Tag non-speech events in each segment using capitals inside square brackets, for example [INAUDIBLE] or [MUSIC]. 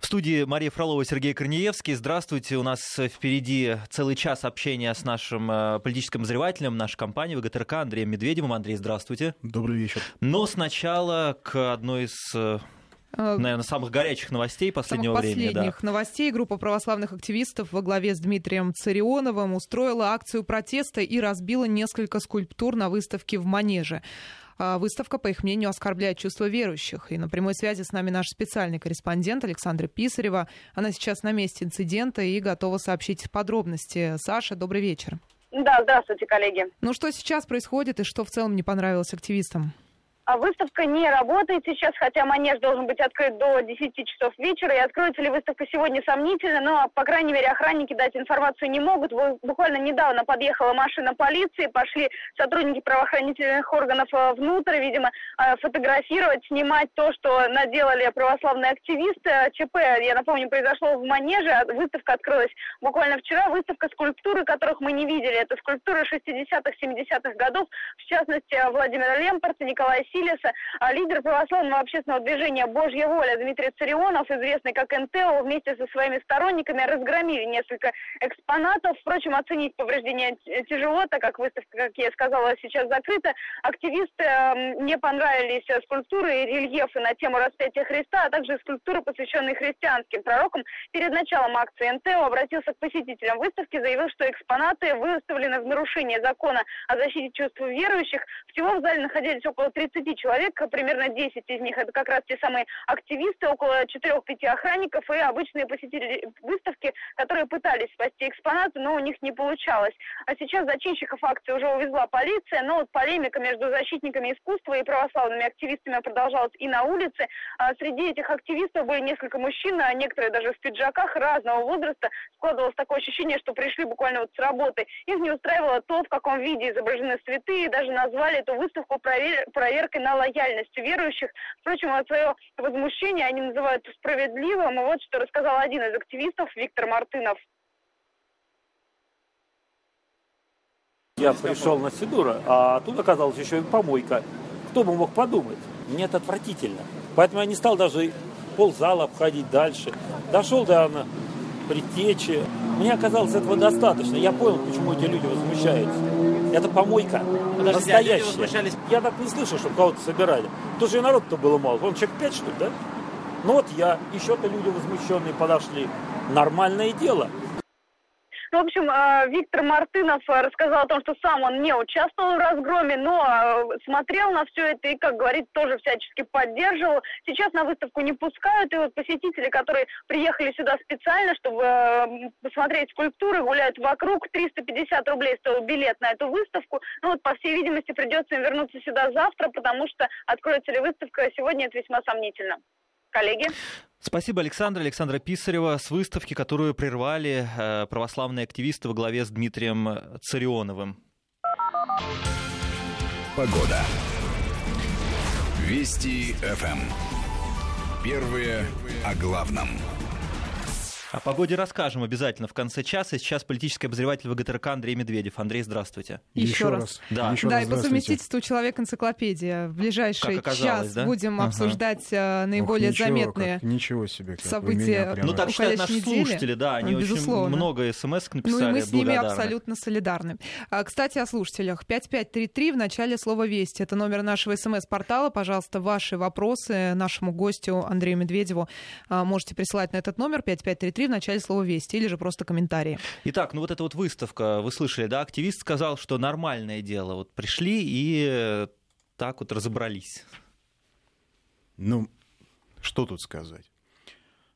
В студии Мария Фролова, Сергей Корнеевский. Здравствуйте. У нас впереди целый час общения с нашим э, политическим обозревателем нашей компании ВГТРК Андреем Медведевым. Андрей, здравствуйте. Добрый вечер. Но сначала к одной из э, э, наверное, самых горячих новостей последнего самых времени. последних да. новостей группа православных активистов во главе с Дмитрием Царионовым устроила акцию протеста и разбила несколько скульптур на выставке в Манеже. А выставка, по их мнению, оскорбляет чувства верующих. И на прямой связи с нами наш специальный корреспондент Александра Писарева. Она сейчас на месте инцидента и готова сообщить подробности. Саша, добрый вечер. Да, здравствуйте, коллеги. Ну что сейчас происходит и что в целом не понравилось активистам? А выставка не работает сейчас, хотя манеж должен быть открыт до 10 часов вечера. И откроется ли выставка сегодня сомнительно, но, по крайней мере, охранники дать информацию не могут. Буквально недавно подъехала машина полиции, пошли сотрудники правоохранительных органов э, внутрь, видимо, э, фотографировать, снимать то, что наделали православные активисты. ЧП, я напомню, произошло в манеже, а выставка открылась буквально вчера. Выставка скульптуры, которых мы не видели. Это скульптуры 60-х, 70-х годов, в частности, Владимира Лемпорта, Николая Си А лидер православного общественного движения «Божья воля» Дмитрий Царионов, известный как НТО, вместе со своими сторонниками разгромили несколько экспонатов. Впрочем, оценить повреждения тяжело, так как выставка, как я сказала, сейчас закрыта. Активисты эм, не понравились скульптуры и рельефы на тему распятия Христа, а также скульптуры, посвященные христианским пророкам. Перед началом акции НТО обратился к посетителям выставки, заявил, что экспонаты выставлены в нарушение закона о защите чувств верующих. Всего в зале находились около 30 человек, примерно 10 из них это как раз те самые активисты, около 4-5 охранников и обычные посетители выставки, которые пытались спасти экспонаты, но у них не получалось. А сейчас зачинщиков акции уже увезла полиция, но вот полемика между защитниками искусства и православными активистами продолжалась и на улице. А среди этих активистов были несколько мужчин, а некоторые даже в пиджаках разного возраста. Складывалось такое ощущение, что пришли буквально вот с работы. Их не устраивало то, в каком виде изображены святые, даже назвали эту выставку провер... проверкой на лояльность верующих. Впрочем, свое возмущение они называют справедливым. И вот что рассказал один из активистов Виктор Мартынов. Я пришел на Сидура, а тут оказалась еще и помойка. Кто бы мог подумать? Мне это отвратительно. Поэтому я не стал даже ползала обходить дальше. Дошел до предтечи. Мне оказалось этого достаточно. Я понял, почему эти люди возмущаются. Это помойка. Подождите, а настоящая. А я так не слышал, чтобы кого-то собирали. Тоже и народ-то было мало. Вон человек пять, что ли, да? Ну вот я, еще-то люди возмущенные подошли. Нормальное дело. Ну, в общем, э, Виктор Мартынов э, рассказал о том, что сам он не участвовал в разгроме, но э, смотрел на все это и, как говорит, тоже всячески поддерживал. Сейчас на выставку не пускают, и вот посетители, которые приехали сюда специально, чтобы посмотреть скульптуры, гуляют вокруг. 350 рублей стоил билет на эту выставку. Ну вот, по всей видимости, придется им вернуться сюда завтра, потому что откроется ли выставка сегодня, это весьма сомнительно. Коллеги? Спасибо, Александр. Александра Писарева с выставки, которую прервали э, православные активисты во главе с Дмитрием Царионовым. Погода. Вести ФМ. Первые о главном. О погоде расскажем обязательно в конце часа. Сейчас политический обозреватель ВГТРК Андрей Медведев. Андрей, здравствуйте. Еще, раз. Да, Еще да раз и по совместительству человек-энциклопедия. В ближайший час да? будем ага. обсуждать uh, наиболее Ох, ничего, заметные как, ничего себе, как события Ну так считают наши недели. слушатели, да, они Безусловно. очень много смс написали. Ну и мы с ними абсолютно солидарны. А, кстати, о слушателях. 5533 в начале слова «Вести». Это номер нашего смс-портала. Пожалуйста, ваши вопросы нашему гостю Андрею Медведеву а, можете присылать на этот номер 5533 3 в начале слова «Вести» или же просто комментарии. Итак, ну вот эта вот выставка, вы слышали, да, активист сказал, что нормальное дело. Вот пришли и э, так вот разобрались. Ну, что тут сказать?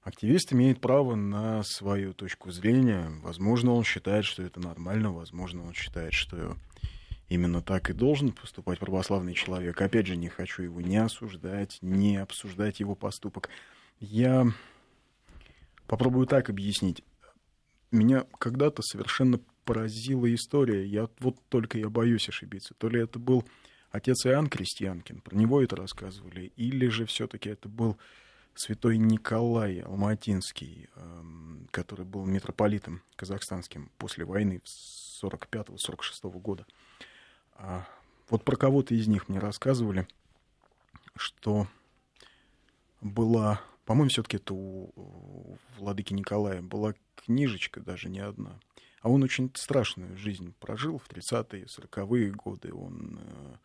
Активист имеет право на свою точку зрения. Возможно, он считает, что это нормально, возможно, он считает, что именно так и должен поступать православный человек. Опять же, не хочу его не осуждать, не обсуждать его поступок. Я Попробую так объяснить. Меня когда-то совершенно поразила история. Я вот только я боюсь ошибиться. То ли это был отец Иоанн Крестьянкин, про него это рассказывали, или же все-таки это был святой Николай Алматинский, эм, который был митрополитом казахстанским после войны 45-46 года. А вот про кого-то из них мне рассказывали, что была По-моему, все-таки это у, владыки Николая была книжечка даже не одна. А он очень страшную жизнь прожил в 30-е, 40-е годы. Он э,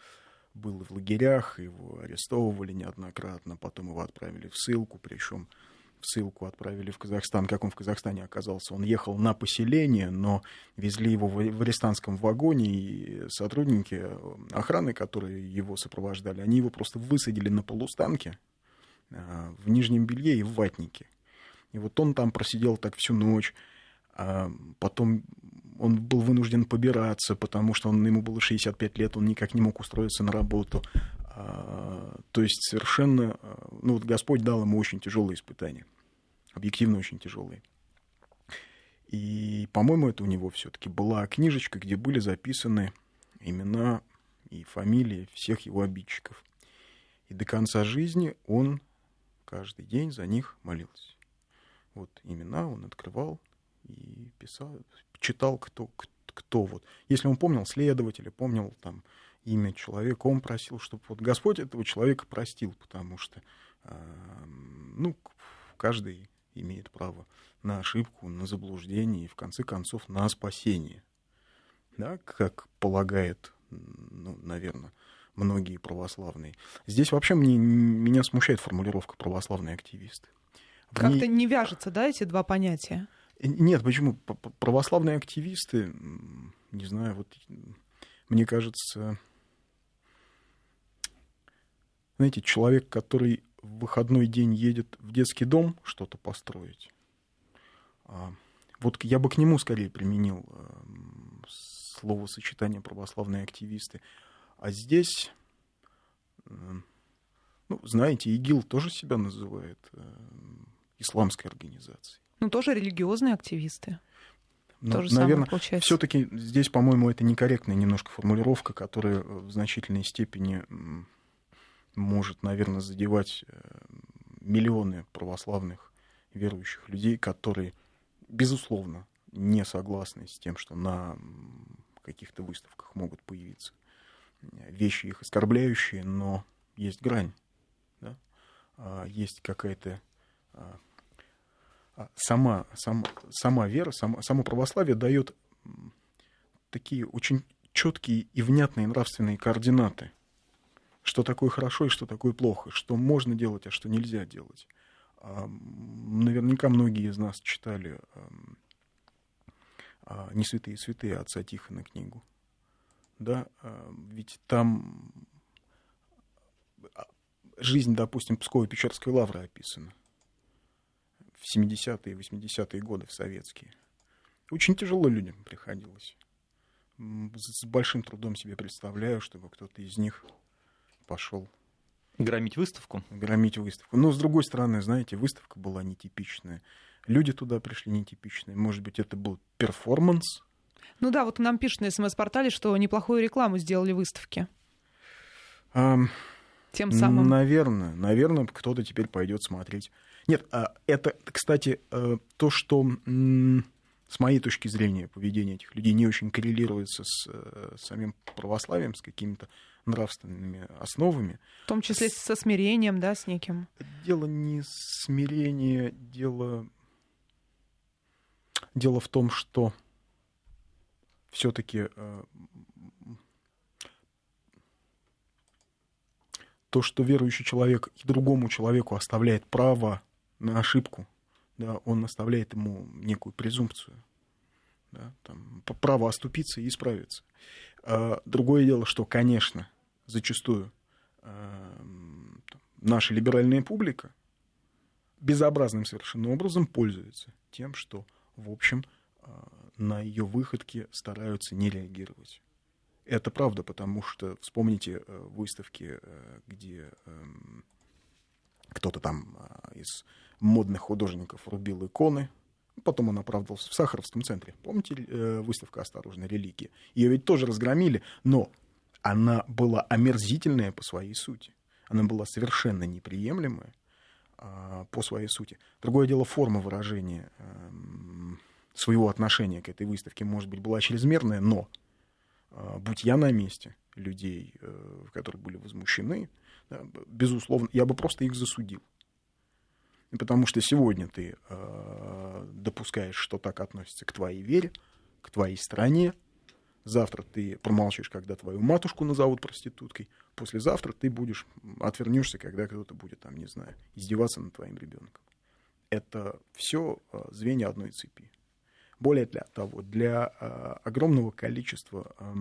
был в лагерях, его арестовывали неоднократно, потом его отправили в ссылку, причем в ссылку отправили в Казахстан. Как он в Казахстане оказался? Он ехал на поселение, но везли его в арестантском вагоне, и сотрудники охраны, которые его сопровождали, они его просто высадили на полустанке в нижнем белье и в ватнике. И вот он там просидел так всю ночь, а потом он был вынужден побираться, потому что он, ему было 65 лет, он никак не мог устроиться на работу. А, то есть совершенно, а, ну вот Господь дал ему очень тяжелые испытания, объективно очень тяжелые. И, по-моему, это у него все-таки была книжечка, где были записаны имена и фамилии всех его обидчиков. И до конца жизни он каждый день за них молился. Вот имена он открывал и писал, читал, кто, кто, вот. Если он помнил следователя, помнил там имя человека, он просил, чтобы вот Господь этого человека простил, потому что, ну, каждый имеет право на ошибку, на заблуждение и, в конце концов, на спасение. Да, как полагает, ну, наверное, многие православные. Здесь вообще мне, меня смущает формулировка «православные активисты». Как-то не вяжется, да, эти два понятия? Нет, почему? Православные активисты, не знаю, вот мне кажется, знаете, человек, который в выходной день едет в детский дом что-то построить, а, вот я бы к нему скорее применил эм, словосочетание православные активисты. А здесь, эм, ну, знаете, ИГИЛ тоже себя называет эм, исламской организацией. Ну, тоже религиозные активисты. Ну, тоже наверное, все-таки здесь, по-моему, это некорректная немножко формулировка, которая в значительной степени может, наверное, задевать э, миллионы православных верующих людей, которые, безусловно, не согласны с тем, что на каких-то выставках могут появиться вещи их оскорбляющие, но есть грань, да? А, есть какая-то а, а, сама, сама, сама вера, сама, само православие дает такие очень четкие и внятные нравственные координаты что такое хорошо и что такое плохо, что можно делать, а что нельзя делать. Наверняка многие из нас читали «Не святые святые» отца Тихона книгу. Да, ведь там а, жизнь, допустим, Псково-Печерской лавры описана в 70-е и 80-е годы, в советские. Очень тяжело людям приходилось. С большим трудом себе представляю, чтобы кто-то из них пошел Громить выставку? Громить выставку. Но, с другой стороны, знаете, выставка была нетипичная. Люди туда пришли нетипичные. Может быть, это был перформанс? Ну да, вот нам пишут на СМС-портале, что неплохую рекламу сделали выставки. А, Тем самым... Наверное, наверное, кто-то теперь пойдет смотреть. Нет, а это, кстати, э, то, что с моей точки зрения поведение этих людей не очень коррелируется с э, самим православием, с какими-то нравственными основами. В том числе со смирением, да, с неким? Дело не смирение, дело, дело в том, что все-таки э, то, что верующий человек и другому человеку оставляет право на ошибку, да, он оставляет ему некую презумпцию, да, там, право оступиться и исправиться. А другое дело, что, конечно, зачастую э, наша либеральная публика безобразным совершенно образом пользуется тем, что, в общем, на ее выходки стараются не реагировать. Это правда, потому что вспомните э, выставки, где эм, кто-то там из модных художников рубил иконы, Потом он оправдывался в Сахаровском центре. Помните выставка «Осторожно, религия»? Ее ведь тоже разгромили, но она была омерзительная по своей сути. Она была совершенно неприемлемая по своей сути. Другое дело, форма выражения а, своего отношения к этой выставке, может быть, была чрезмерная, но а, будь я на месте людей, а, которые были возмущены, да, безусловно, я бы просто их засудил. Потому что сегодня ты э, допускаешь, что так относится к твоей вере, к твоей стране. Завтра ты промолчишь, когда твою матушку назовут проституткой. Послезавтра ты будешь, отвернешься, когда кто-то будет, там, не знаю, издеваться над твоим ребенком. Это все э, звенья одной цепи. Более для того, для э, огромного количества э,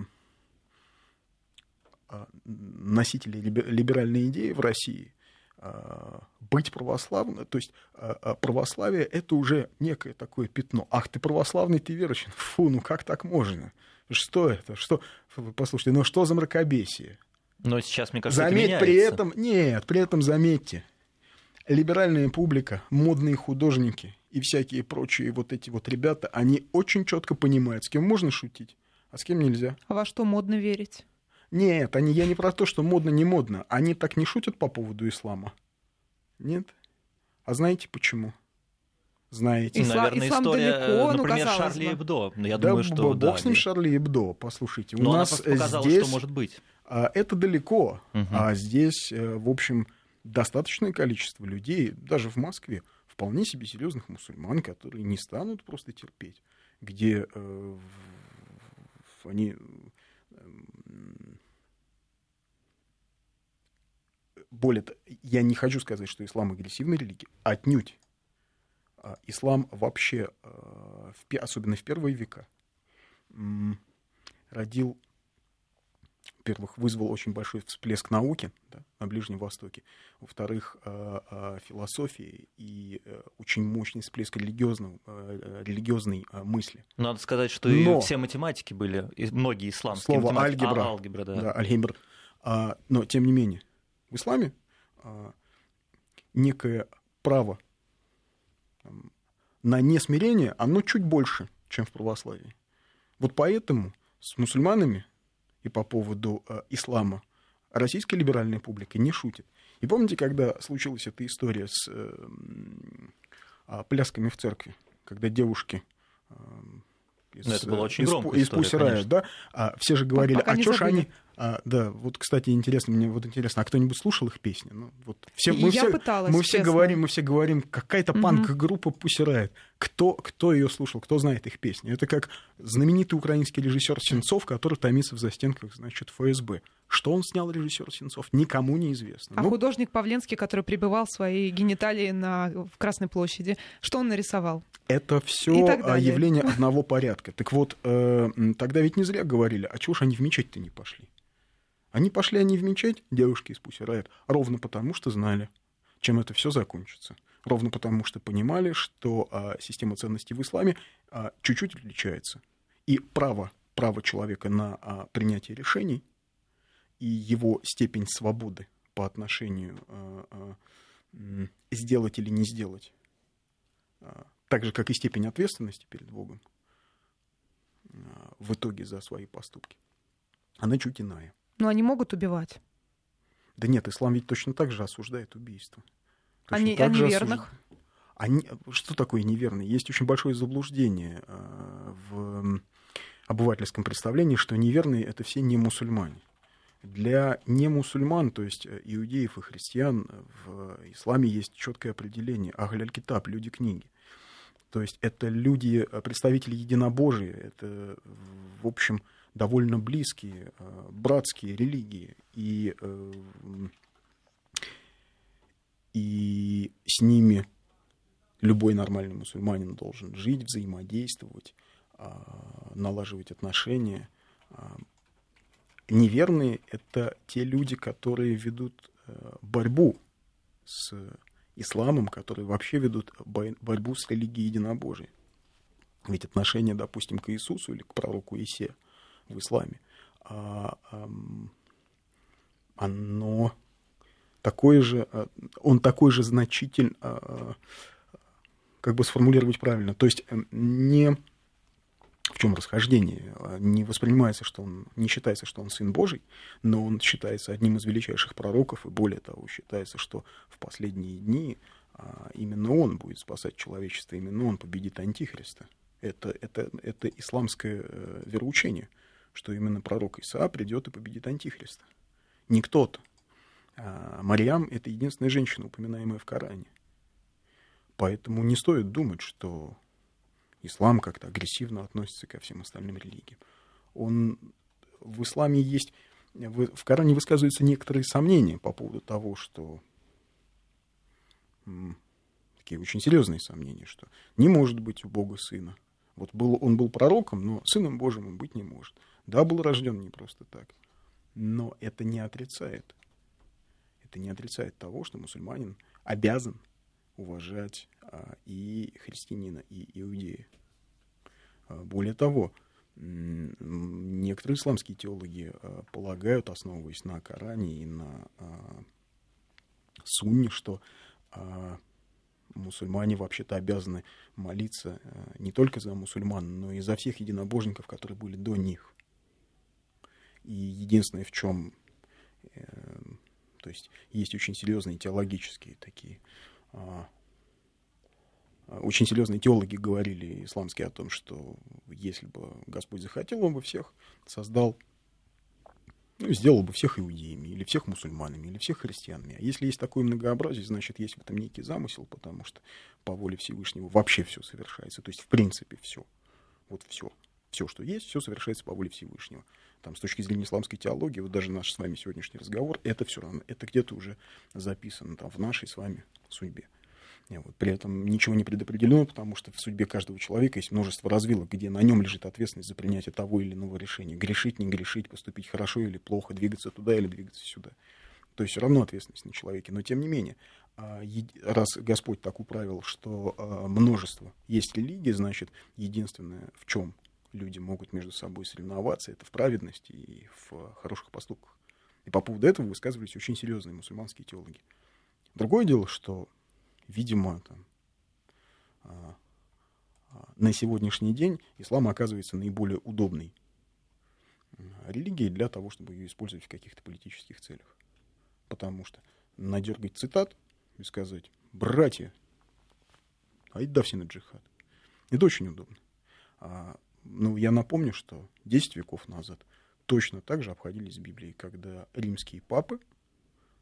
э, носителей либеральной идеи в России э, быть православным, то есть э, э, православие это уже некое такое пятно. Ах, ты православный, ты верующий. [LAUGHS] Фу, ну как так можно? Что это? Что? Послушайте, ну что за мракобесие? Но сейчас, мне кажется, Заметь это при этом, нет, при этом заметьте, либеральная публика, модные художники и всякие прочие вот эти вот ребята, они очень четко понимают, с кем можно шутить, а с кем нельзя. А во что модно верить? Нет, они, я не про то, что модно, не модно. Они так не шутят по поводу ислама. Нет. А знаете почему? Знаете. Ислам, Наверное, ислам история, далеко, ну, например, казалось Шарли бы. Эбдо. Ну, Я да, думаю, что... бог да, с ним Шарли Эбдо, послушайте. У Но она нас показала, здесь что может быть. а, это далеко, Мгм. а здесь, э, в общем, достаточное количество людей, даже в Москве, вполне себе серьезных мусульман, которые не станут просто терпеть, где э, они эм, более того, я не хочу сказать, что ислам агрессивная религия, отнюдь. А, Ислам вообще, э, особенно в первые века, родил, во-первых, вызвал очень большой всплеск науки да, на Ближнем Востоке, во-вторых, э, э, философии и э, очень мощный всплеск религиозного, религиозной мысли. Надо сказать, что и Но- все математики были, и многие исламские Слово математики. алгебра. А, алгебра, да. Да, аль-Гибр. А, но, тем не менее, в исламе а, некое право там, на несмирение, оно чуть больше, чем в православии. Вот поэтому с мусульманами и по поводу а, ислама российская либеральная публика не шутит. И помните, когда случилась эта история с э, а, плясками в церкви, когда девушки из, Ну, это была э, очень из, громкая из конечно. да, а, все же говорили, Пока а что ж они... а, да, вот, кстати, интересно, мне вот интересно, а кто-нибудь слушал их песни? Ну, вот все, Я мы все, пыталась, мы все честно. говорим, мы все говорим, какая-то панк-группа Riot. Кто, кто ее слушал, кто знает их песни? Это как знаменитый украинский режиссер Сенцов, который томится в застенках, значит, ФСБ. Что он снял, режиссер Сенцов, никому не известно. А Ну, художник Павленский, который прибывал свои гениталии на, в Красной площади, что он нарисовал? Это все далее. явление [LAUGHS] одного порядка. Так вот, э, тогда ведь не зря говорили, а чего ж они в мечеть-то не пошли? Они пошли они в мечеть, девушки из Riot, ровно потому, что знали, чем это все закончится. Ровно потому, что понимали, что а, система ценностей в исламе а, чуть-чуть отличается. И право, право человека на а, принятие решений и его степень свободы по отношению а, а, сделать или не сделать а, так же, как и степень ответственности перед Богом а, в итоге за свои поступки, она чуть иная. Но они могут убивать. Да нет, ислам ведь точно так же осуждает убийство. Точно не- так а неверных? осуж- Они... Что такое неверный? Есть очень большое заблуждение а, в обывательском представлении, что неверные — это все не мусульмане. Для немусульман, то есть э, иудеев и христиан, в исламе есть четкое определение ахляль китаб, люди книги. То есть это люди, э, представители единобожия, это, в общем, довольно близкие, э, братские религии. И, э, и с ними любой нормальный мусульманин должен жить, взаимодействовать, а, налаживать отношения. Неверные — это те люди, которые ведут э, борьбу с исламом, которые вообще ведут борьбу с религией единобожия. Ведь отношение, допустим, к Иисусу или к пророку Исе в исламе, а, ам, оно такое же, а, он такой же значитель, а, как бы сформулировать правильно, то есть эм, не в чем расхождение, а, не воспринимается, что он, не считается, что он сын Божий, но он считается одним из величайших пророков, и более того, считается, что в последние дни а, именно он будет спасать человечество, именно он победит Антихриста. Это, это, это исламское э, вероучение, что именно пророк Иса придет и победит Антихриста. Не кто-то. А Марьям — это единственная женщина, упоминаемая в Коране. Поэтому не стоит думать, что ислам как-то агрессивно относится ко всем остальным религиям. Он, в исламе есть, в Коране высказываются некоторые сомнения по поводу того, что такие очень серьезные сомнения, что не может быть у Бога сына. Вот был, он был пророком, но сыном Божьим он быть не может. Да, был рожден не просто так. Но это не отрицает. Это не отрицает того, что мусульманин обязан уважать а, и христианина, и иудея. А, более того, некоторые исламские теологи а, полагают, основываясь на Коране и на а, Сунне, что а, мусульмане вообще-то обязаны молиться а, не только за мусульман, но и за всех единобожников, которые были до них. И единственное, в чем, э, то есть есть очень серьезные теологические такие а, очень серьезные теологи говорили исламские о том, что если бы Господь захотел, он бы всех создал, ну, сделал бы всех иудеями, или всех мусульманами, или всех христианами. А если есть такое многообразие, значит, есть в этом некий замысел, потому что по воле Всевышнего вообще все совершается. То есть, в принципе, все. Вот все. Все, что есть, все совершается по воле Всевышнего. Там, с точки зрения исламской теологии, вот даже наш с вами сегодняшний разговор, это все равно, это где-то уже записано там, в нашей с вами судьбе. Вот. При этом ничего не предопределено, потому что в судьбе каждого человека есть множество развилок, где на нем лежит ответственность за принятие того или иного решения. Грешить, не грешить, поступить хорошо или плохо, двигаться туда или двигаться сюда. То есть все равно ответственность на человеке. Но тем не менее, а, раз Господь так управил, что а, множество есть религии, значит, единственное, в чем люди могут между собой соревноваться, это в праведности и в хороших поступках. И по поводу этого высказывались очень серьезные мусульманские теологи. Другое дело, что видимо, там, а, а, на сегодняшний день ислам оказывается наиболее удобной религией для того, чтобы ее использовать в каких-то политических целях. Потому что надергать цитат и сказать, братья, айда все на джихад. Это очень удобно. А, ну, я напомню, что 10 веков назад точно так же обходились Библией, когда римские папы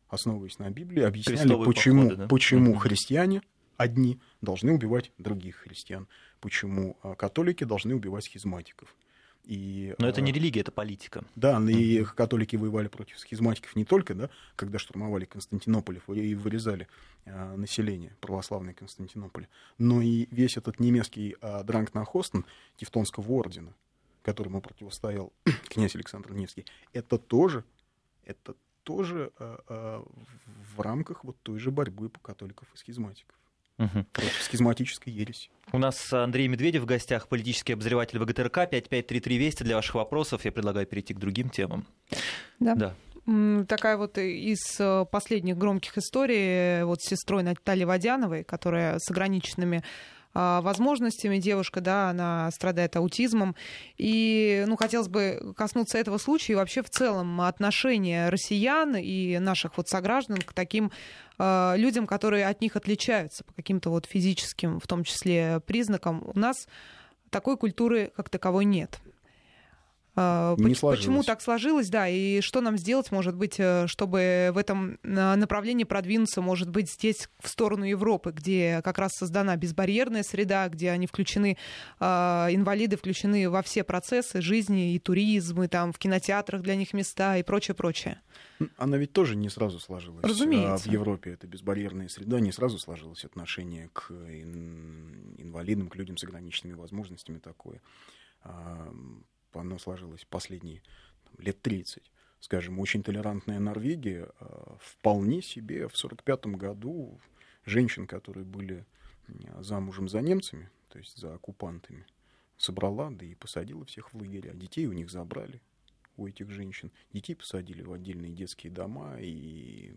основываясь на Библии, объясняли, Крестовые почему, походы, да? почему угу. христиане одни должны убивать других христиан, почему а, католики должны убивать схизматиков. И, Но это не а, религия, это политика. Да, и католики воевали против схизматиков не только, да, когда штурмовали Константинополь и вырезали а, население православной Константинополя, но и весь этот немецкий а, дранг на Хостен Тевтонского ордена, которому противостоял [CLEARS THROAT] князь Александр Невский, это тоже, это тоже э, э, в рамках вот той же борьбы по католиков и схизматиков. Угу. Против схизматической ереси. У нас Андрей Медведев в гостях, политический обозреватель ВГТРК. 5533 Вести для ваших вопросов. Я предлагаю перейти к другим темам. Да. да такая вот из э, последних громких историй вот с сестрой Натальей Водяновой, которая с ограниченными возможностями девушка, да, она страдает аутизмом. И, ну, хотелось бы коснуться этого случая и вообще в целом отношения россиян и наших вот сограждан к таким э, людям, которые от них отличаются по каким-то вот физическим, в том числе, признакам. У нас такой культуры как таковой нет. А, не Почему так сложилось, да, и что нам сделать, может быть, э, чтобы в этом направлении продвинуться, может быть, здесь в сторону Европы, где как раз создана безбарьерная среда, где они включены, а, инвалиды включены во все процессы жизни, и туризм, и там в кинотеатрах для них места, и прочее, прочее. Она ведь тоже не сразу сложилась. Разумеется. В Европе это безбарьерная среда, не сразу сложилось отношение к инвалидам, к людям с ограниченными возможностями такое оно сложилось последние там, лет 30. Скажем, очень толерантная Норвегия э, вполне себе в 1945 году женщин, которые были замужем за немцами, то есть за оккупантами, собрала, да и посадила всех в лагеря. Детей у них забрали, у этих женщин. Детей посадили в отдельные детские дома, и,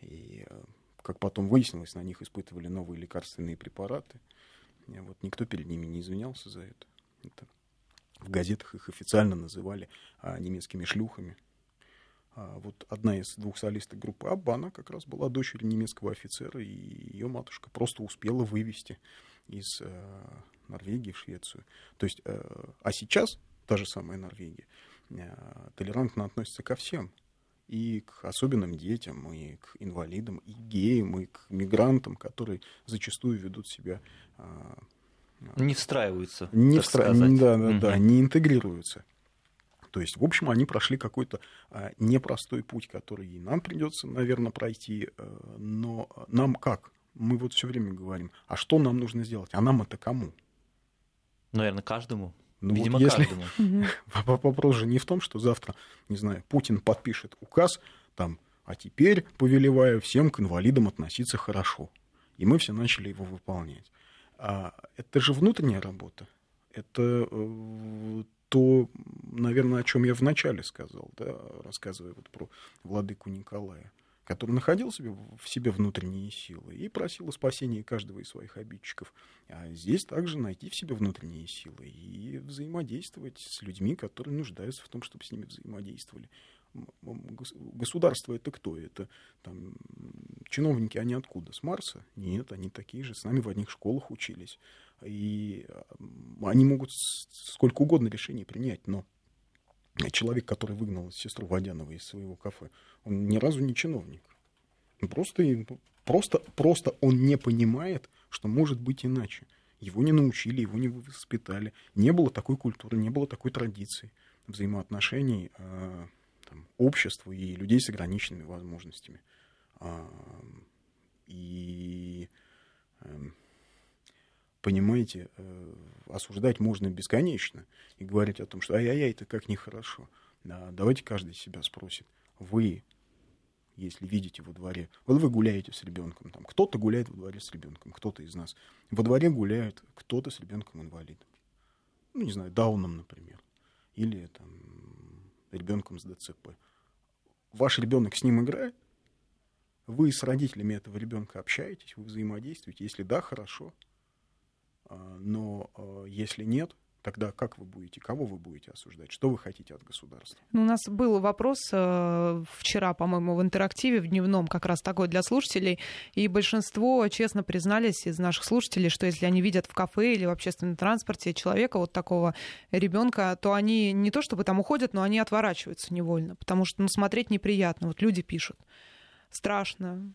и э, как потом выяснилось, на них испытывали новые лекарственные препараты. Вот никто перед ними не извинялся за это. Это в газетах их официально называли а, немецкими шлюхами. А, вот одна из двух солисток группы Абба, она как раз была дочерью немецкого офицера, и ее матушка просто успела вывести из э, Норвегии в Швецию. То есть, э, а сейчас та же самая Норвегия э, толерантно относится ко всем. и к особенным детям, и к инвалидам, и геям, и к мигрантам, которые зачастую ведут себя а, не встраиваются. Не встра... да, да, Мгм. да, не интегрируются. То есть, в общем, они прошли какой-то а, непростой путь, который и нам придется, наверное, пройти. э, но нам как? Мы вот все время говорим, а что нам нужно сделать? А нам это кому? Наверное, каждому. Ну, вот Видимо, если- каждому. [LAUGHS] [LAUGHS] Воп- Вопрос же не в том, что завтра, не знаю, Путин подпишет указ, там, а теперь повелеваю всем к инвалидам относиться хорошо. И мы все начали его выполнять. А это же внутренняя работа. Это э, то, наверное, о чем я вначале сказал, да, рассказывая вот про владыку Николая, который находил себе, в себе внутренние силы и просил о спасении каждого из своих обидчиков. А здесь также найти в себе внутренние силы и взаимодействовать с людьми, которые нуждаются в том, чтобы с ними взаимодействовали. Государство это кто? Это там, чиновники, они откуда? С Марса? Нет, они такие же, с нами в одних школах учились. И они могут сколько угодно решений принять, но человек, который выгнал сестру Водянова из своего кафе, он ни разу не чиновник. Он Просто, просто, просто он не понимает, что может быть иначе. Его не научили, его не воспитали. Не было такой культуры, не было такой традиции взаимоотношений э, там, общества и людей с ограниченными возможностями. А, и эм, понимаете, э, осуждать можно бесконечно и говорить о том, что ай-яй-яй, это как нехорошо. Да, давайте каждый себя спросит. Вы, если видите во дворе, вот вы гуляете с ребенком, там, кто-то гуляет во дворе с ребенком, кто-то из нас. Во дворе гуляет кто-то с ребенком инвалидом. Ну, не знаю, Дауном, например. Или там ребенком с ДЦП. Ваш ребенок с ним играет, вы с родителями этого ребенка общаетесь, вы взаимодействуете. Если да, хорошо. А, Но а, если нет, тогда как вы будете, кого вы будете осуждать, что вы хотите от государства? Ну, У нас был вопрос э, вчера, по-моему, в интерактиве, в дневном, как раз такой для слушателей, и большинство честно признались из наших слушателей, что если они видят в кафе или в общественном транспорте человека, вот такого ребенка, то они не то чтобы там уходят, но они отворачиваются невольно, потому что ну, смотреть неприятно. Вот люди пишут. Страшно,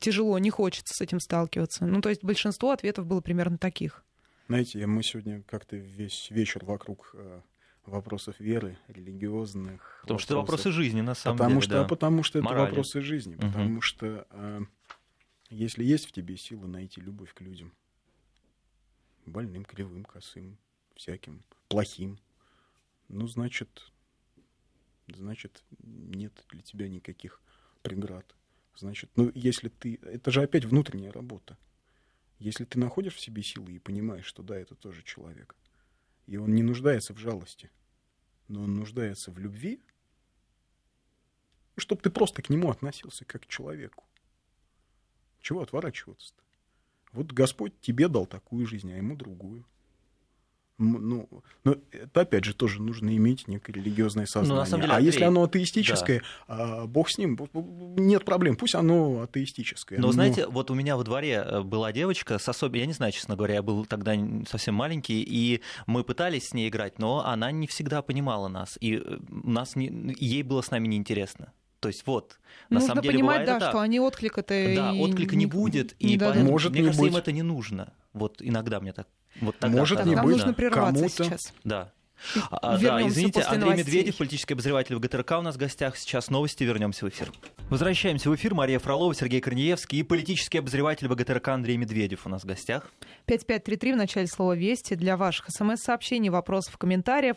тяжело, не хочется с этим сталкиваться. Ну, то есть большинство ответов было примерно таких. Знаете, мы сегодня как-то весь вечер вокруг э, вопросов веры, религиозных. Потому что это вопросов. вопросы жизни, на самом потому деле. что, да. потому что это Морали. вопросы жизни. Потому что э, если есть в тебе сила найти любовь к людям, больным, кривым, косым, всяким, плохим, ну, значит, значит, нет для тебя никаких преград. Значит, ну, если ты... Это же опять внутренняя работа. Если ты находишь в себе силы и понимаешь, что да, это тоже человек, и он не нуждается в жалости, но он нуждается в любви, чтобы ты просто к нему относился как к человеку. Чего отворачиваться-то? Вот Господь тебе дал такую жизнь, а ему другую. Ну, но это опять же тоже нужно иметь некое религиозное сознание. Ну, самом деле, а Андрей, если оно атеистическое, а, бог с ним, нет проблем, пусть оно атеистическое. Но, знаете, вот у меня во дворе э, была девочка с особой... Я не знаю, честно говоря, я был тогда совсем маленький, и мы пытались с ней играть, но она не всегда понимала нас, и э, нас не... ей было с нами неинтересно. То есть вот, на Нужно самом деле понимать, бывает да, и так. что они отклика-то Да, и отклика не будет, и дадут. поэтому, Может мне не кажется, им быть. это не нужно. Вот иногда мне так... Вот тогда Может казалось, не Нам быть. нужно прерваться Кому-то- сейчас. Да. [LAUGHS] А, да, извините, после Андрей новостей. Медведев, политический обозреватель в ГТРК у нас в гостях. Сейчас новости, вернемся в эфир. Возвращаемся в эфир. Мария Фролова, Сергей Корнеевский и политический обозреватель ВГТРК Андрей Медведев у нас в гостях. 5533 в начале слова «Вести» для ваших смс-сообщений, вопросов, комментариев.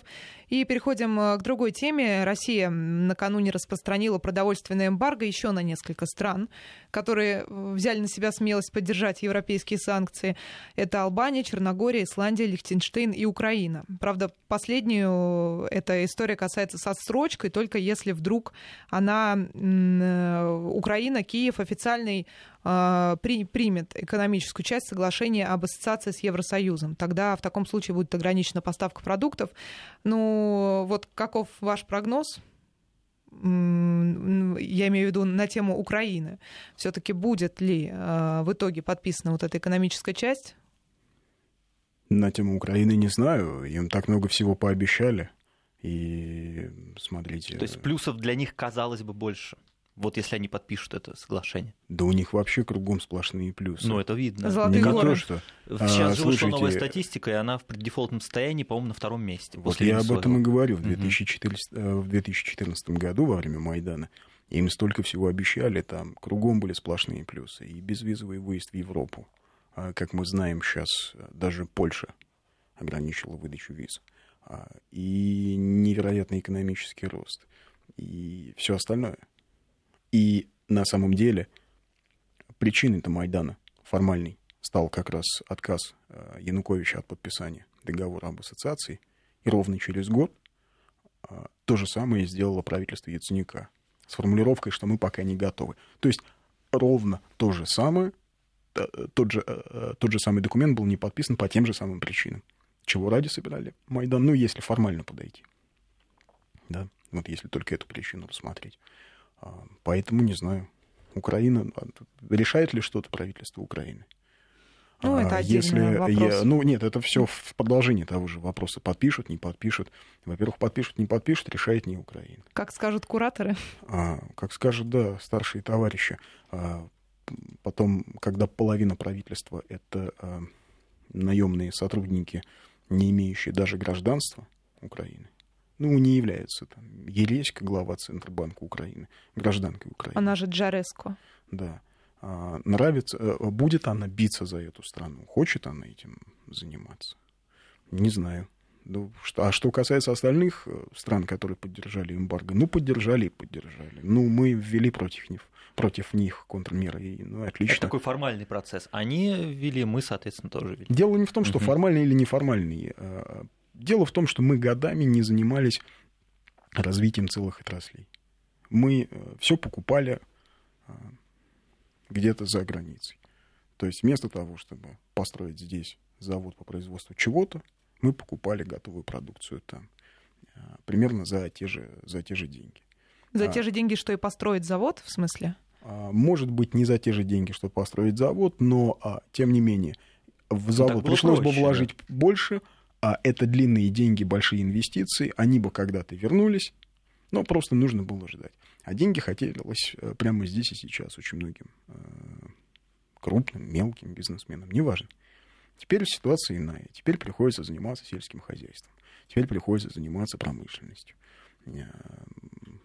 И переходим э, к другой теме. Россия накануне распространила продовольственное эмбарго еще на несколько стран, которые э, взяли на себя смелость поддержать европейские санкции. Это Албания, Черногория, Исландия, Лихтенштейн и Украина. Правда, последнюю э, эта история касается со срочкой, только если вдруг она, Украина, Киев, официальный при- примет экономическую часть соглашения об ассоциации с Евросоюзом. Тогда в таком случае будет ограничена поставка продуктов. Ну, вот каков ваш прогноз? М, Я имею в виду на тему Украины. Все-таки будет ли э, в итоге подписана вот эта экономическая часть? На тему Украины не знаю. Им так много всего пообещали. И смотрите... То есть плюсов для них казалось бы больше. Вот если они подпишут это соглашение. Да у них вообще кругом сплошные плюсы. Ну, это видно. Золотые Не горы. то, что... Сейчас А, же вышла новая статистика, и она в преддефолтном состоянии, по-моему, на втором месте. Вот после я об этом и говорю. В Мгм. 2014, э, в 2014 году, во время Майдана, им столько всего обещали, там кругом были сплошные плюсы. И безвизовый выезд в Европу. А, Как мы знаем, сейчас даже Польша ограничила выдачу виз. А, И невероятный экономический рост. И все остальное. И на самом деле причиной-то Майдана формальной стал как раз отказ э, Януковича от подписания договора об ассоциации. И ровно через год э, то же самое сделало правительство Яценюка с формулировкой, что мы пока не готовы. То есть ровно то же самое, э, тот же, тот же самый документ был не подписан по тем же самым причинам. Чего ради собирали Майдан? Ну, если формально подойти. Да, вот если только эту причину рассмотреть. А, Поэтому не знаю. Украина а, решает ли что-то правительство Украины? Ну, А, это отдельный вопрос. я- ну, нет, это все в продолжении того же вопроса. Подпишут, не подпишут. Во-первых, подпишут, не подпишут, решает не Украина. Как скажут кураторы. А, как скажут, да, старшие товарищи. А, потом, когда половина правительства это а, наемные сотрудники, не имеющие даже гражданства Украины, ну, не являются там Елеська, глава Центробанка Украины, гражданкой Украины. Она же Джареско. Да. А, нравится, э, будет она биться за эту страну? Хочет она этим заниматься? Не знаю. Ну, что, а что касается остальных э, стран, которые поддержали эмбарго, ну, поддержали и поддержали. Ну, мы ввели против них, против них контрмеры, и, ну, отлично. Это такой формальный процесс. Они ввели, мы, соответственно, тоже ввели. Дело не в том, что Мгм. формальный или неформальный. Дело в том, что мы годами не занимались развитием целых отраслей. Мы все покупали а, где-то за границей. То есть вместо того, чтобы построить здесь завод по производству чего-то, мы покупали готовую продукцию там а, примерно за те же, за те же деньги. За А. те же деньги, что и построить завод, в смысле? А, Может быть, не за те же деньги, чтобы построить завод, но, а, тем не менее, в завод было пришлось проще, бы вложить больше, а это длинные деньги, большие инвестиции, они бы когда-то вернулись, но просто нужно было ждать. А деньги хотелось э, прямо здесь и сейчас очень многим э, крупным, мелким бизнесменам, неважно. Теперь ситуация иная. Теперь приходится заниматься сельским хозяйством. Теперь приходится заниматься промышленностью. Э,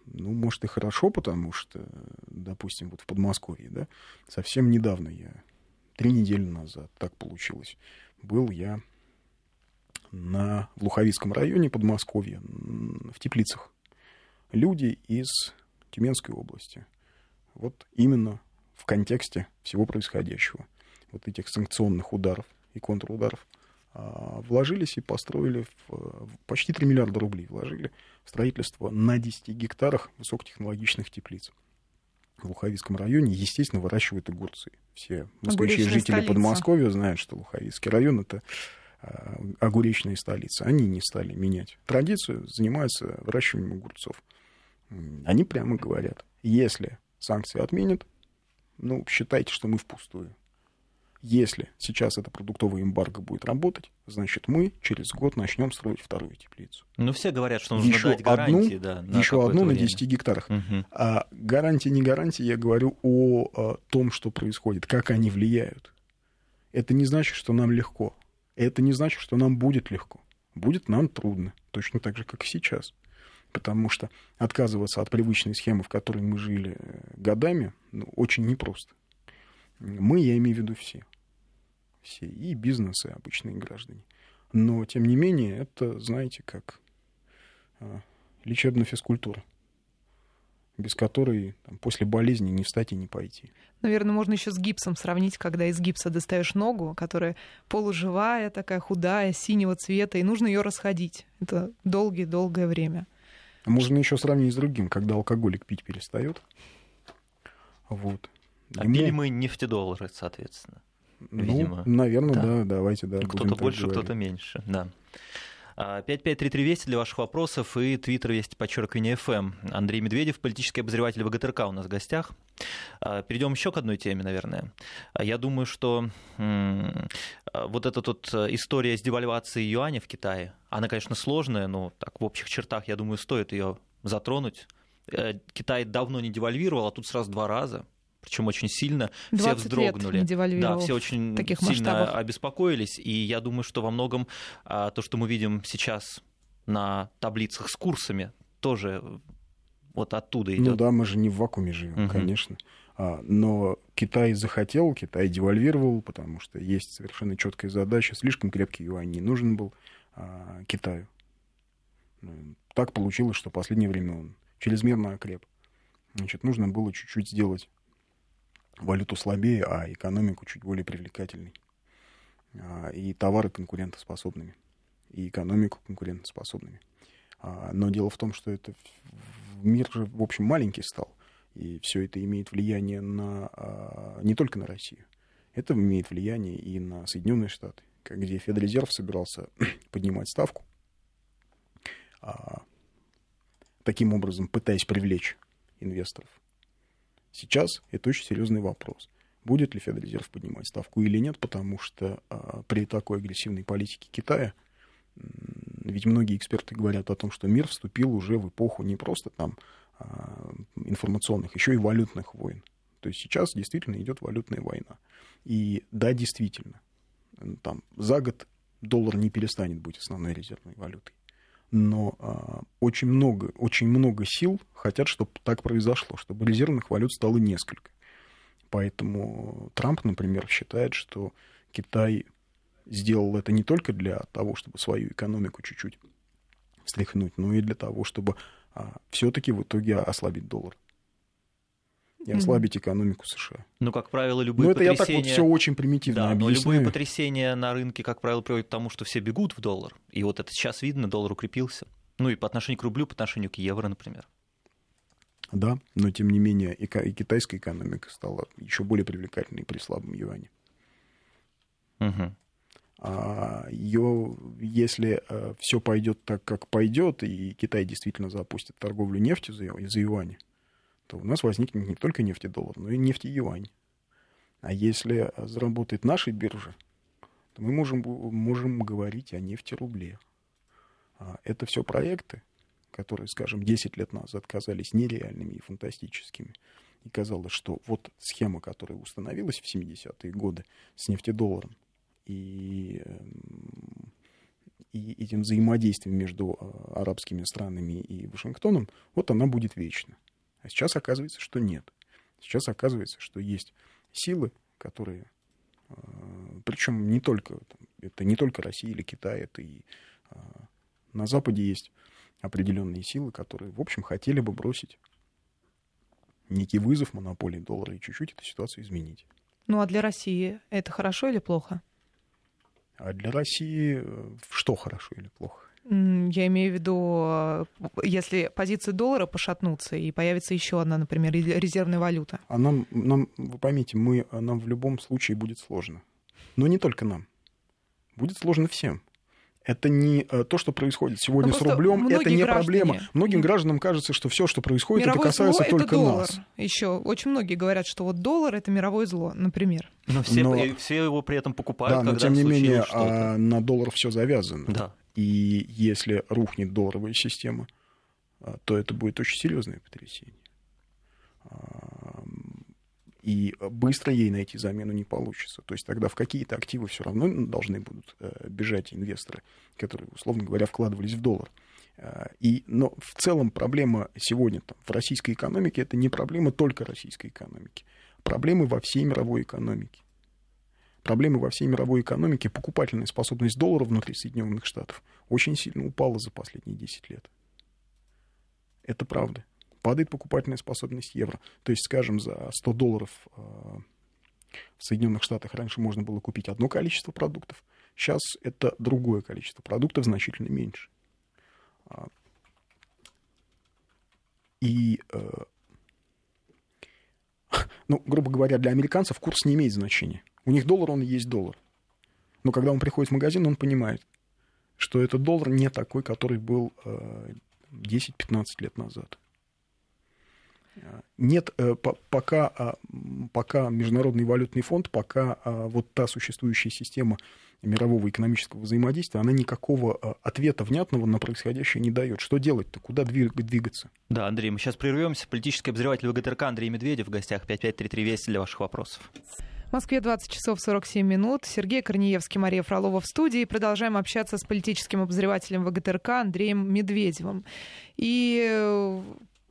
Ну, может, и хорошо, потому что, допустим, вот в Подмосковье, да, совсем недавно я, три недели назад, так получилось, был я на, в Луховицком районе Подмосковья, в Теплицах. Люди из Тюменской области. Вот именно в контексте всего происходящего, вот этих санкционных ударов и контрударов, а, вложились и построили в, почти 3 миллиарда рублей вложили в строительство на 10 гектарах высокотехнологичных теплиц. В Луховицком районе, естественно, выращивают огурцы. Все москвичи жители столица. Подмосковья знают, что Луховицкий район это а, огуречная столица. Они не стали менять традицию, занимаются выращиванием огурцов. Они прямо говорят, если санкции отменят, ну, считайте, что мы впустую. Если сейчас это продуктовое эмбарго будет работать, значит, мы через год начнем строить вторую теплицу. Ну, все говорят, что нужно Еще дать гарантии, одну, да, на Еще одну на время. 10 гектарах. Мгм. А гарантии, не гарантии, я говорю о, а, том, что происходит, как они влияют. Это не значит, что нам легко. Это не значит, что нам будет легко. Будет нам трудно. Точно так же, как и сейчас. Потому что отказываться от привычной схемы, в которой мы жили э, годами, ну, очень непросто. Мы, я имею в виду все. Все. И бизнес, и обычные граждане. Но, тем не менее, это, знаете, как а, лечебная физкультура без которой там, после болезни не встать и не пойти. Наверное, можно еще с гипсом сравнить, когда из гипса достаешь ногу, которая полуживая, такая худая, синего цвета, и нужно ее расходить. Это долгое-долгое время. Можно еще сравнить с другим, когда алкоголик пить перестает. Вот. А Ему, пили мы нефтедоллары, соответственно. ну, видимо. наверное, Да. да. давайте, да. Кто-то больше, кто-то меньше, да. 5533 Вести для ваших вопросов и твиттер Вести подчеркивание ФМ. Андрей Медведев, политический обозреватель ВГТРК у нас в гостях. А, перейдем еще к одной теме, наверное. А, я думаю, что вот эта тут история с девальвацией юаня в Китае, она, конечно, сложная, но так в общих чертах, я думаю, стоит ее затронуть. Э, Китай давно не девальвировал, а тут сразу два раза причем очень сильно все вздрогнули. да, все очень таких сильно масштабах. обеспокоились. И я думаю, что во многом а, то, что мы видим сейчас на таблицах с курсами, тоже вот оттуда идет. Ну да, мы же не в вакууме живем, угу. конечно. А, но Китай захотел, Китай девальвировал, потому что есть совершенно четкая задача. Слишком крепкий юань не нужен был а, Китаю. Ну, так получилось, что в последнее время он чрезмерно окреп. Значит, нужно было чуть-чуть сделать валюту слабее, а экономику чуть более привлекательной. А, и товары конкурентоспособными, и экономику конкурентоспособными. А, но дело в том, что это мир же, в общем, маленький стал. И все это имеет влияние на, а, не только на Россию. Это имеет влияние и на Соединенные Штаты, где Федрезерв собирался [CLEARS THROAT] поднимать ставку, таким образом пытаясь привлечь инвесторов. Сейчас это очень серьезный вопрос. Будет ли Федрезерв поднимать ставку или нет, потому что а, при такой агрессивной политике Китая, ведь многие эксперты говорят о том, что мир вступил уже в эпоху не просто там а, информационных, еще и валютных войн. То есть сейчас действительно идет валютная война. И да, действительно, там за год доллар не перестанет быть основной резервной валютой но а, очень много, очень много сил хотят, чтобы так произошло, чтобы резервных валют стало несколько. Поэтому Трамп, например, считает, что Китай сделал это не только для того, чтобы свою экономику чуть-чуть встряхнуть, но и для того, чтобы а, все-таки в итоге ослабить доллар и ослабить экономику США. Ну, как правило, любые ну, это потрясения... я так вот все очень примитивно да, объясняю. но любые потрясения на рынке, как правило, приводят к тому, что все бегут в доллар. И вот это сейчас видно, доллар укрепился. Ну и по отношению к рублю, по отношению к евро, например. Да, но тем не менее и, и китайская экономика стала еще более привлекательной при слабом юане. Угу. А ее, если э, все пойдет так, как пойдет, и Китай действительно запустит торговлю нефтью за, за юань, то у нас возникнет не только нефтедоллар, но и нефтеюань. А если заработает нашей биржа, то мы можем, можем говорить о нефтерубле. А это все проекты, которые, скажем, 10 лет назад казались нереальными и фантастическими. И казалось, что вот схема, которая установилась в 70-е годы с нефтедолларом и, эм, и этим взаимодействием между а, арабскими странами и Вашингтоном, вот она будет вечна. А сейчас оказывается, что нет. Сейчас оказывается, что есть силы, которые, а, причем не только, это не только Россия или Китай, это и а, на Западе есть определенные силы, которые, в общем, хотели бы бросить некий вызов монополии доллара и чуть-чуть эту ситуацию изменить. Ну а для России это хорошо или плохо? А для России э, что хорошо или плохо? Я имею в виду, э, если позиции доллара пошатнутся и появится еще одна, например, резервная валюта. А нам, нам вы поймите, мы, нам в любом случае будет сложно. Но не только нам. Будет сложно всем. Это не э, то, что происходит сегодня с рублем, это не граждане... проблема. Многим гражданам кажется, что все, что происходит, мировое это касается зло, только это доллар. нас. Еще очень многие говорят, что вот доллар это мировое зло, например. Но все, Но... все его при этом покупают. Да, но тем не менее а, на доллар все завязано. Да. И если рухнет долларовая система, а, то это будет очень серьезное потрясение. И быстро ей найти замену не получится. То есть тогда в какие-то активы все равно должны будут э, бежать инвесторы, которые, условно говоря, вкладывались в доллар. А, и, но в целом проблема сегодня там, в российской экономике это не проблема только российской экономики. Проблемы во всей мировой экономике проблемы во всей мировой экономике, покупательная способность доллара внутри Соединенных Штатов очень сильно упала за последние 10 лет. Это правда. Падает покупательная способность евро. То есть, скажем, за 100 долларов э, в Соединенных Штатах раньше можно было купить одно количество продуктов, сейчас это другое количество продуктов, значительно меньше. А, и, э, [LAUGHS] ну, грубо говоря, для американцев курс не имеет значения. У них доллар, он и есть доллар. Но когда он приходит в магазин, он понимает, что этот доллар не такой, который был 10-15 лет назад. Нет, пока, а, пока Международный валютный фонд, пока а, вот та существующая система мирового экономического взаимодействия, она никакого ответа внятного на происходящее не дает. Что делать-то? Куда двигаться? Да, Андрей, мы сейчас прервемся. Политический обозреватель ВГТРК Андрей Медведев в гостях 5533 Вести для ваших вопросов. В Москве 20 часов 47 минут. Сергей Корнеевский, Мария Фролова в студии. Продолжаем общаться с политическим обозревателем ВГТРК Андреем Медведевым. И э,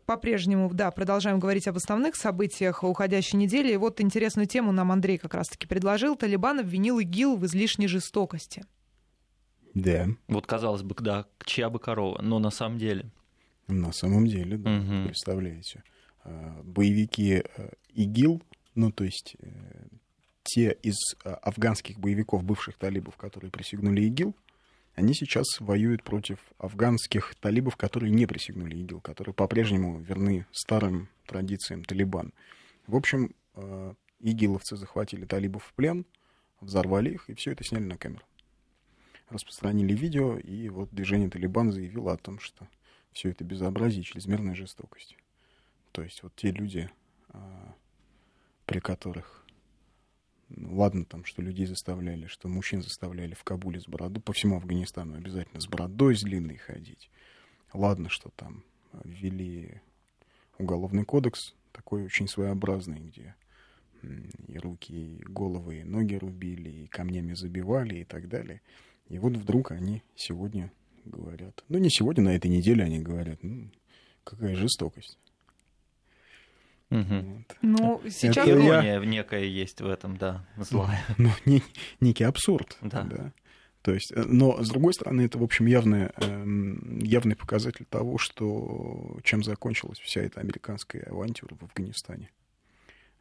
по-прежнему, да, продолжаем говорить об основных событиях уходящей недели. И вот интересную тему нам Андрей как раз-таки предложил. Талибан обвинил ИГИЛ в излишней жестокости. Да. Вот казалось бы, да, чья бы корова, но на самом деле. На самом деле, да, угу. представляете. А, боевики э, ИГИЛ, ну то есть э, те из э, афганских боевиков, бывших талибов, которые присягнули ИГИЛ, они сейчас воюют против афганских талибов, которые не присягнули ИГИЛ, которые по-прежнему верны старым традициям Талибан. В общем, э, игиловцы захватили талибов в плен, взорвали их, и все это сняли на камеру. Распространили видео, и вот движение Талибан заявило о том, что все это безобразие чрезмерная жестокость. То есть вот те люди, э, при которых ладно там, что людей заставляли, что мужчин заставляли в Кабуле с бородой, по всему Афганистану обязательно с бородой с длинной ходить. Ладно, что там ввели уголовный кодекс, такой очень своеобразный, где и руки, и головы, и ноги рубили, и камнями забивали, и так далее. И вот вдруг они сегодня говорят, ну не сегодня, на этой неделе они говорят, ну какая жестокость. Угу. Ну, сейчас... Ирония я... некая есть в этом, да, злая. [LAUGHS] Ну, не, некий абсурд. Да. да. То есть, э, но, с другой стороны, это, в общем, явный, эм, явный показатель того, что, чем закончилась вся эта американская авантюра в Афганистане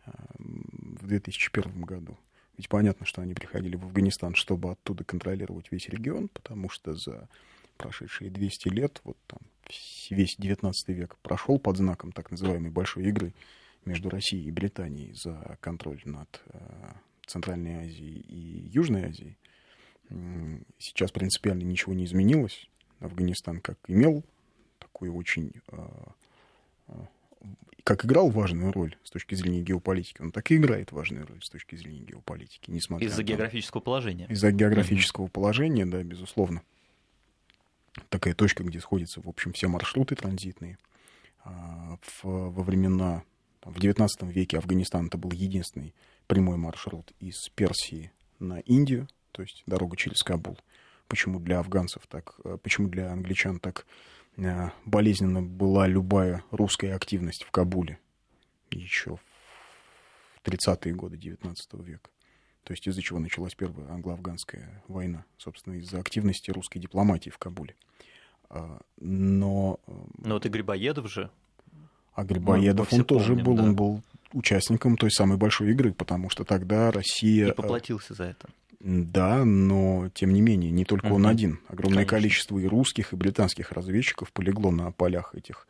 эм, в 2001 году. Ведь понятно, что они приходили в Афганистан, чтобы оттуда контролировать весь регион, потому что за прошедшие 200 лет, вот там весь 19 век прошел под знаком так называемой большой игры между Россией и Британией за контроль над э, Центральной Азией и Южной Азией. Сейчас принципиально ничего не изменилось. Афганистан как имел такую очень... Э, э, как играл важную роль с точки зрения геополитики, он так и играет важную роль с точки зрения геополитики, несмотря Из-за на... географического положения. Из-за географического mm-hmm. положения, да, безусловно. Такая точка, где сходятся, в общем, все маршруты транзитные. А, в, во времена в XIX веке Афганистан это был единственный прямой маршрут из Персии на Индию, то есть дорога через Кабул. Почему для афганцев так, э, почему для англичан так э, болезненно была любая русская активность в Кабуле еще в 30-е годы XIX века. То есть из-за чего началась первая англо-афганская война, собственно, из-за активности русской дипломатии в Кабуле. А, но... Э, Но вот и Грибоедов же а Грибоедов, он тоже помним, был, да. он был участником той самой большой игры, потому что тогда Россия... И э, поплатился за это. Да, но тем не менее, не только угу. он один. Огромное Конечно. количество и русских, и британских разведчиков полегло на полях этих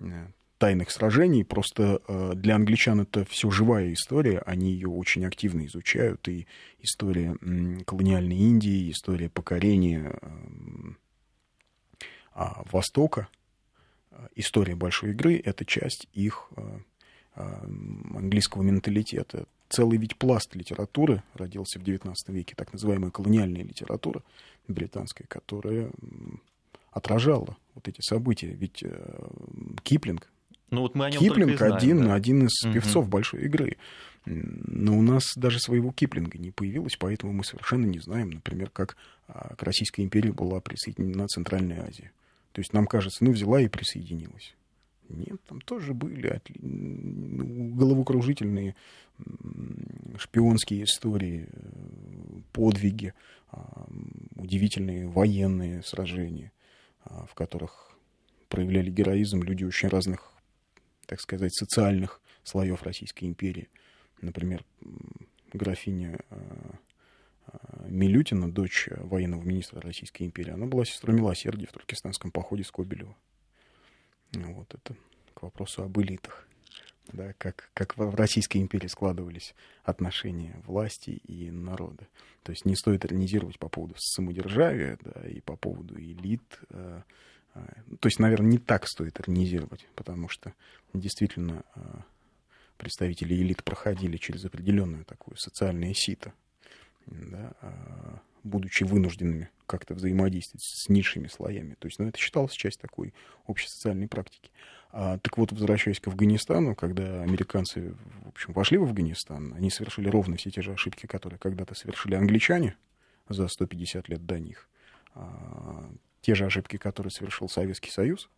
э, тайных сражений. Просто э, для англичан это все живая история, они ее очень активно изучают. И история колониальной Индии, история покорения а, Востока, история большой игры — это часть их э, э, английского менталитета. Целый ведь пласт литературы родился в XIX веке, так называемая колониальная литература британская, которая отражала вот эти события. Ведь э, Киплинг, ну, вот мы о нем Киплинг знаем, один, да? один из певцов угу. большой игры. Но у нас даже своего Киплинга не появилось, поэтому мы совершенно не знаем, например, как а, к Российской империи была присоединена Центральная Азия. То есть нам кажется, ну, взяла и присоединилась. Нет, там тоже были отли... Ну, головокружительные шпионские истории, подвиги, а, удивительные военные сражения, а, в которых проявляли героизм люди очень разных, так сказать, социальных слоев Российской империи. Например, графиня а, Милютина, дочь военного министра Российской империи, она была сестрой милосердия в туркестанском походе Скобелева. Вот это к вопросу об элитах. да, как, как в Российской империи складывались отношения власти и народа. То есть не стоит иронизировать по поводу самодержавия да, и по поводу элит. Э, э, то есть, наверное, не так стоит иронизировать, потому что действительно э, представители элит проходили через определенную такую социальное сито, да, будучи вынужденными как-то взаимодействовать с низшими слоями. То есть, ну, это считалось часть такой общей социальной практики. А, так вот, возвращаясь к Афганистану, когда американцы, в общем, вошли в Афганистан, они совершили ровно все те же ошибки, которые когда-то совершили англичане за 150 лет до них. А, те же ошибки, которые совершил Советский Союз.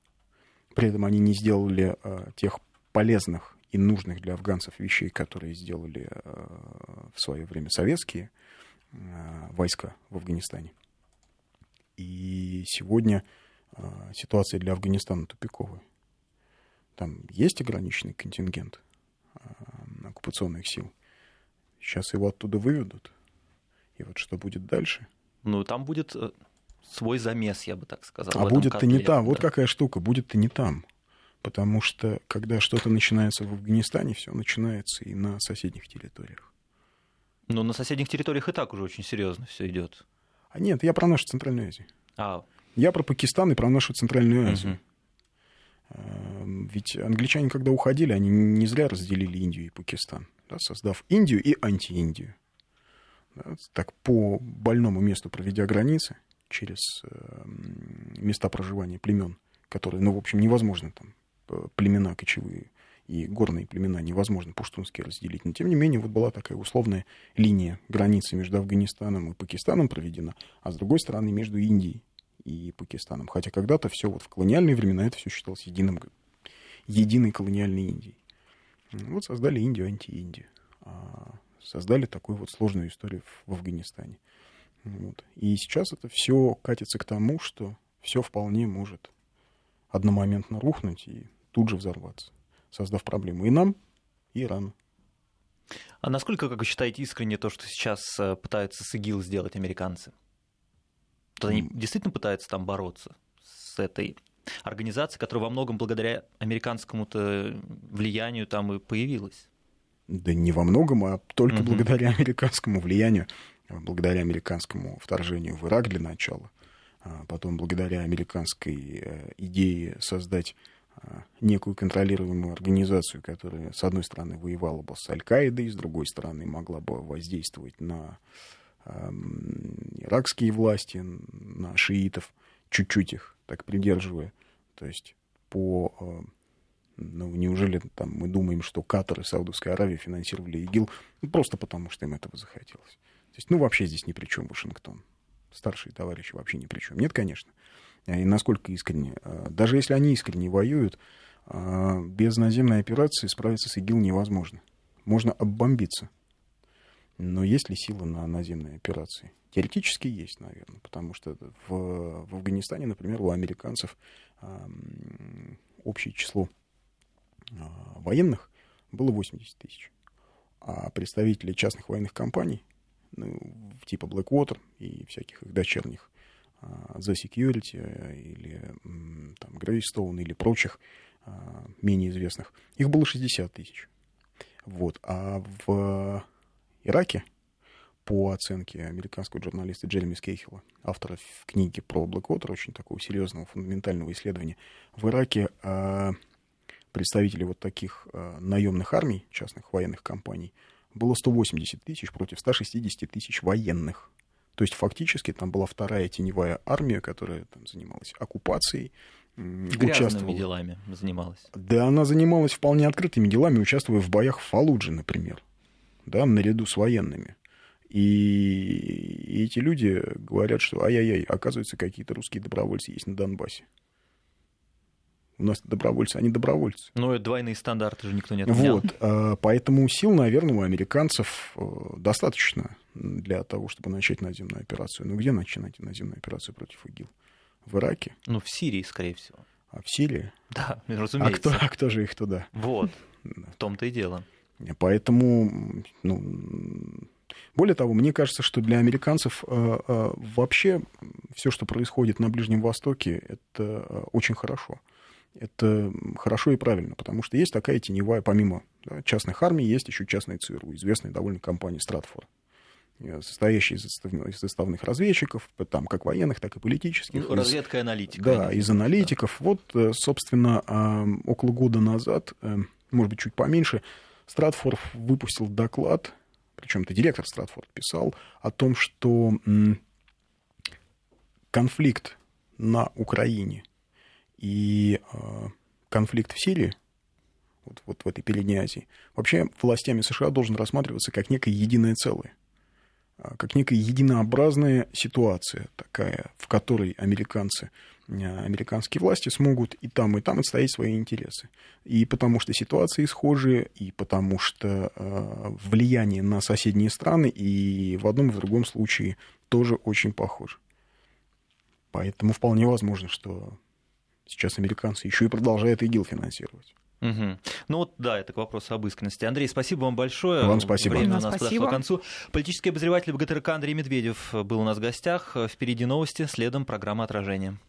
При этом они не сделали а, тех полезных и нужных для афганцев вещей, которые сделали а, в свое время советские а, войска в Афганистане. И сегодня а, ситуация для Афганистана тупиковая. Там есть ограниченный контингент а, оккупационных сил. Сейчас его оттуда выведут. И вот что будет дальше? Ну, там будет э, свой замес, я бы так сказал. А будет-то не там. Да. Вот какая штука, будет-то не там. Потому что, когда что-то начинается в Афганистане, все начинается и на соседних территориях. Но на соседних территориях и так уже очень серьезно все идет. А нет, я про нашу Центральную Азию. А. Я про Пакистан и про нашу Центральную Азию. Угу. Ведь англичане, когда уходили, они не зря разделили Индию и Пакистан, да, создав Индию и антииндию. Да, так по больному месту проведя границы через э, места проживания племен, которые, ну, в общем, невозможно там э, племена кочевые и горные племена невозможно пуштунские разделить. Но, тем не менее, вот была такая условная линия границы между Афганистаном и Пакистаном проведена, а с другой стороны между Индией и Пакистаном. Хотя когда-то все вот в колониальные времена это все считалось единым, единой колониальной Индией. Вот создали Индию, анти-Индию. А создали такую вот сложную историю в Афганистане. Вот. И сейчас это все катится к тому, что все вполне может одномоментно рухнуть и тут же взорваться создав проблему и нам, и Ирану. А насколько, как вы считаете, искренне то, что сейчас э, пытаются с ИГИЛ сделать американцы? То они действительно пытаются там бороться с этой организацией, которая во многом благодаря американскому-то влиянию там и появилась? Да не во многом, а только угу. благодаря американскому влиянию, благодаря американскому вторжению в Ирак для начала, а потом благодаря американской э, идее создать некую контролируемую организацию, которая, с одной стороны, воевала бы с Аль-Каидой, с другой стороны, могла бы воздействовать на э, иракские власти, на шиитов, чуть-чуть их так придерживая. То есть по... Э, ну, неужели там мы думаем, что Катар и Саудовская Аравия финансировали ИГИЛ ну, просто потому, что им этого захотелось? То есть, ну, вообще здесь ни при чем Вашингтон. Старшие товарищи вообще ни при чем. Нет, конечно и насколько искренне. А, даже если они искренне воюют, а, без наземной операции справиться с ИГИЛ невозможно. Можно оббомбиться. Но есть ли силы на наземные операции? Теоретически есть, наверное, потому что в, в Афганистане, например, у американцев э, общее число э, военных было 80 тысяч. А представители частных военных компаний, ну, типа Blackwater и всяких их дочерних, The Security э, или там, Greystone или прочих а, менее известных, их было 60 тысяч. Вот. А в Ираке, по оценке американского журналиста Джереми Скейхела, автора книги про Blackwater, очень такого серьезного фундаментального исследования, в Ираке представителей вот таких наемных армий, частных военных компаний, было 180 тысяч против 160 тысяч военных. То есть фактически там была вторая теневая армия, которая там занималась оккупацией, Грязными делами занималась. Да, она занималась вполне открытыми делами, участвуя в боях в Фалудже, например, да, наряду с военными. И, и эти люди говорят, что ай-яй-яй, оказывается, какие-то русские добровольцы есть на Донбассе. У нас добровольцы, они добровольцы. Ну, это двойные стандарты же никто не отменял. Вот, а, поэтому сил, наверное, у американцев э, достаточно для того, чтобы начать наземную операцию. Ну, где начинать наземную операцию против ИГИЛ? В Ираке? Ну, в Сирии, скорее всего. А в Сирии? Да, разумеется. [LAUGHS] А кто, а кто же их туда? Вот, в том-то и дело. Поэтому, ну, более того, мне кажется, что для американцев э, э, вообще все, что происходит на Ближнем Востоке, это э, очень хорошо. Это хорошо и правильно, потому что есть такая теневая, помимо да, частных армий, есть еще частные ЦРУ, известная довольно компания Стратфор, э, состоящая из составных, составных разведчиков, там как военных, так и политических. Ну, разведка и аналитика. Да, из аналитиков. Да. Вот, э, собственно, около года назад, может быть, чуть поменьше, Стратфорд выпустил доклад, причем это директор Стратфорд писал, о том, что конфликт на Украине и э, конфликт в Сирии, вот, вот в этой Передней Азии, вообще властями США должен рассматриваться как некое единое целое, как некая единообразная ситуация такая, в которой американцы, э, американские власти смогут и там, и там отстоять свои интересы. И потому что ситуации схожие, и потому что э, влияние на соседние страны и в одном и в другом случае тоже очень похоже. Поэтому вполне возможно, что сейчас американцы еще и продолжают ИГИЛ финансировать. Угу. Ну вот, да, это к вопросу об искренности. Андрей, спасибо вам большое. Вам спасибо. Время у нас спасибо. подошло к концу. Политический обозреватель БГТРК Андрей Медведев был у нас в гостях. Впереди новости, следом программа «Отражение».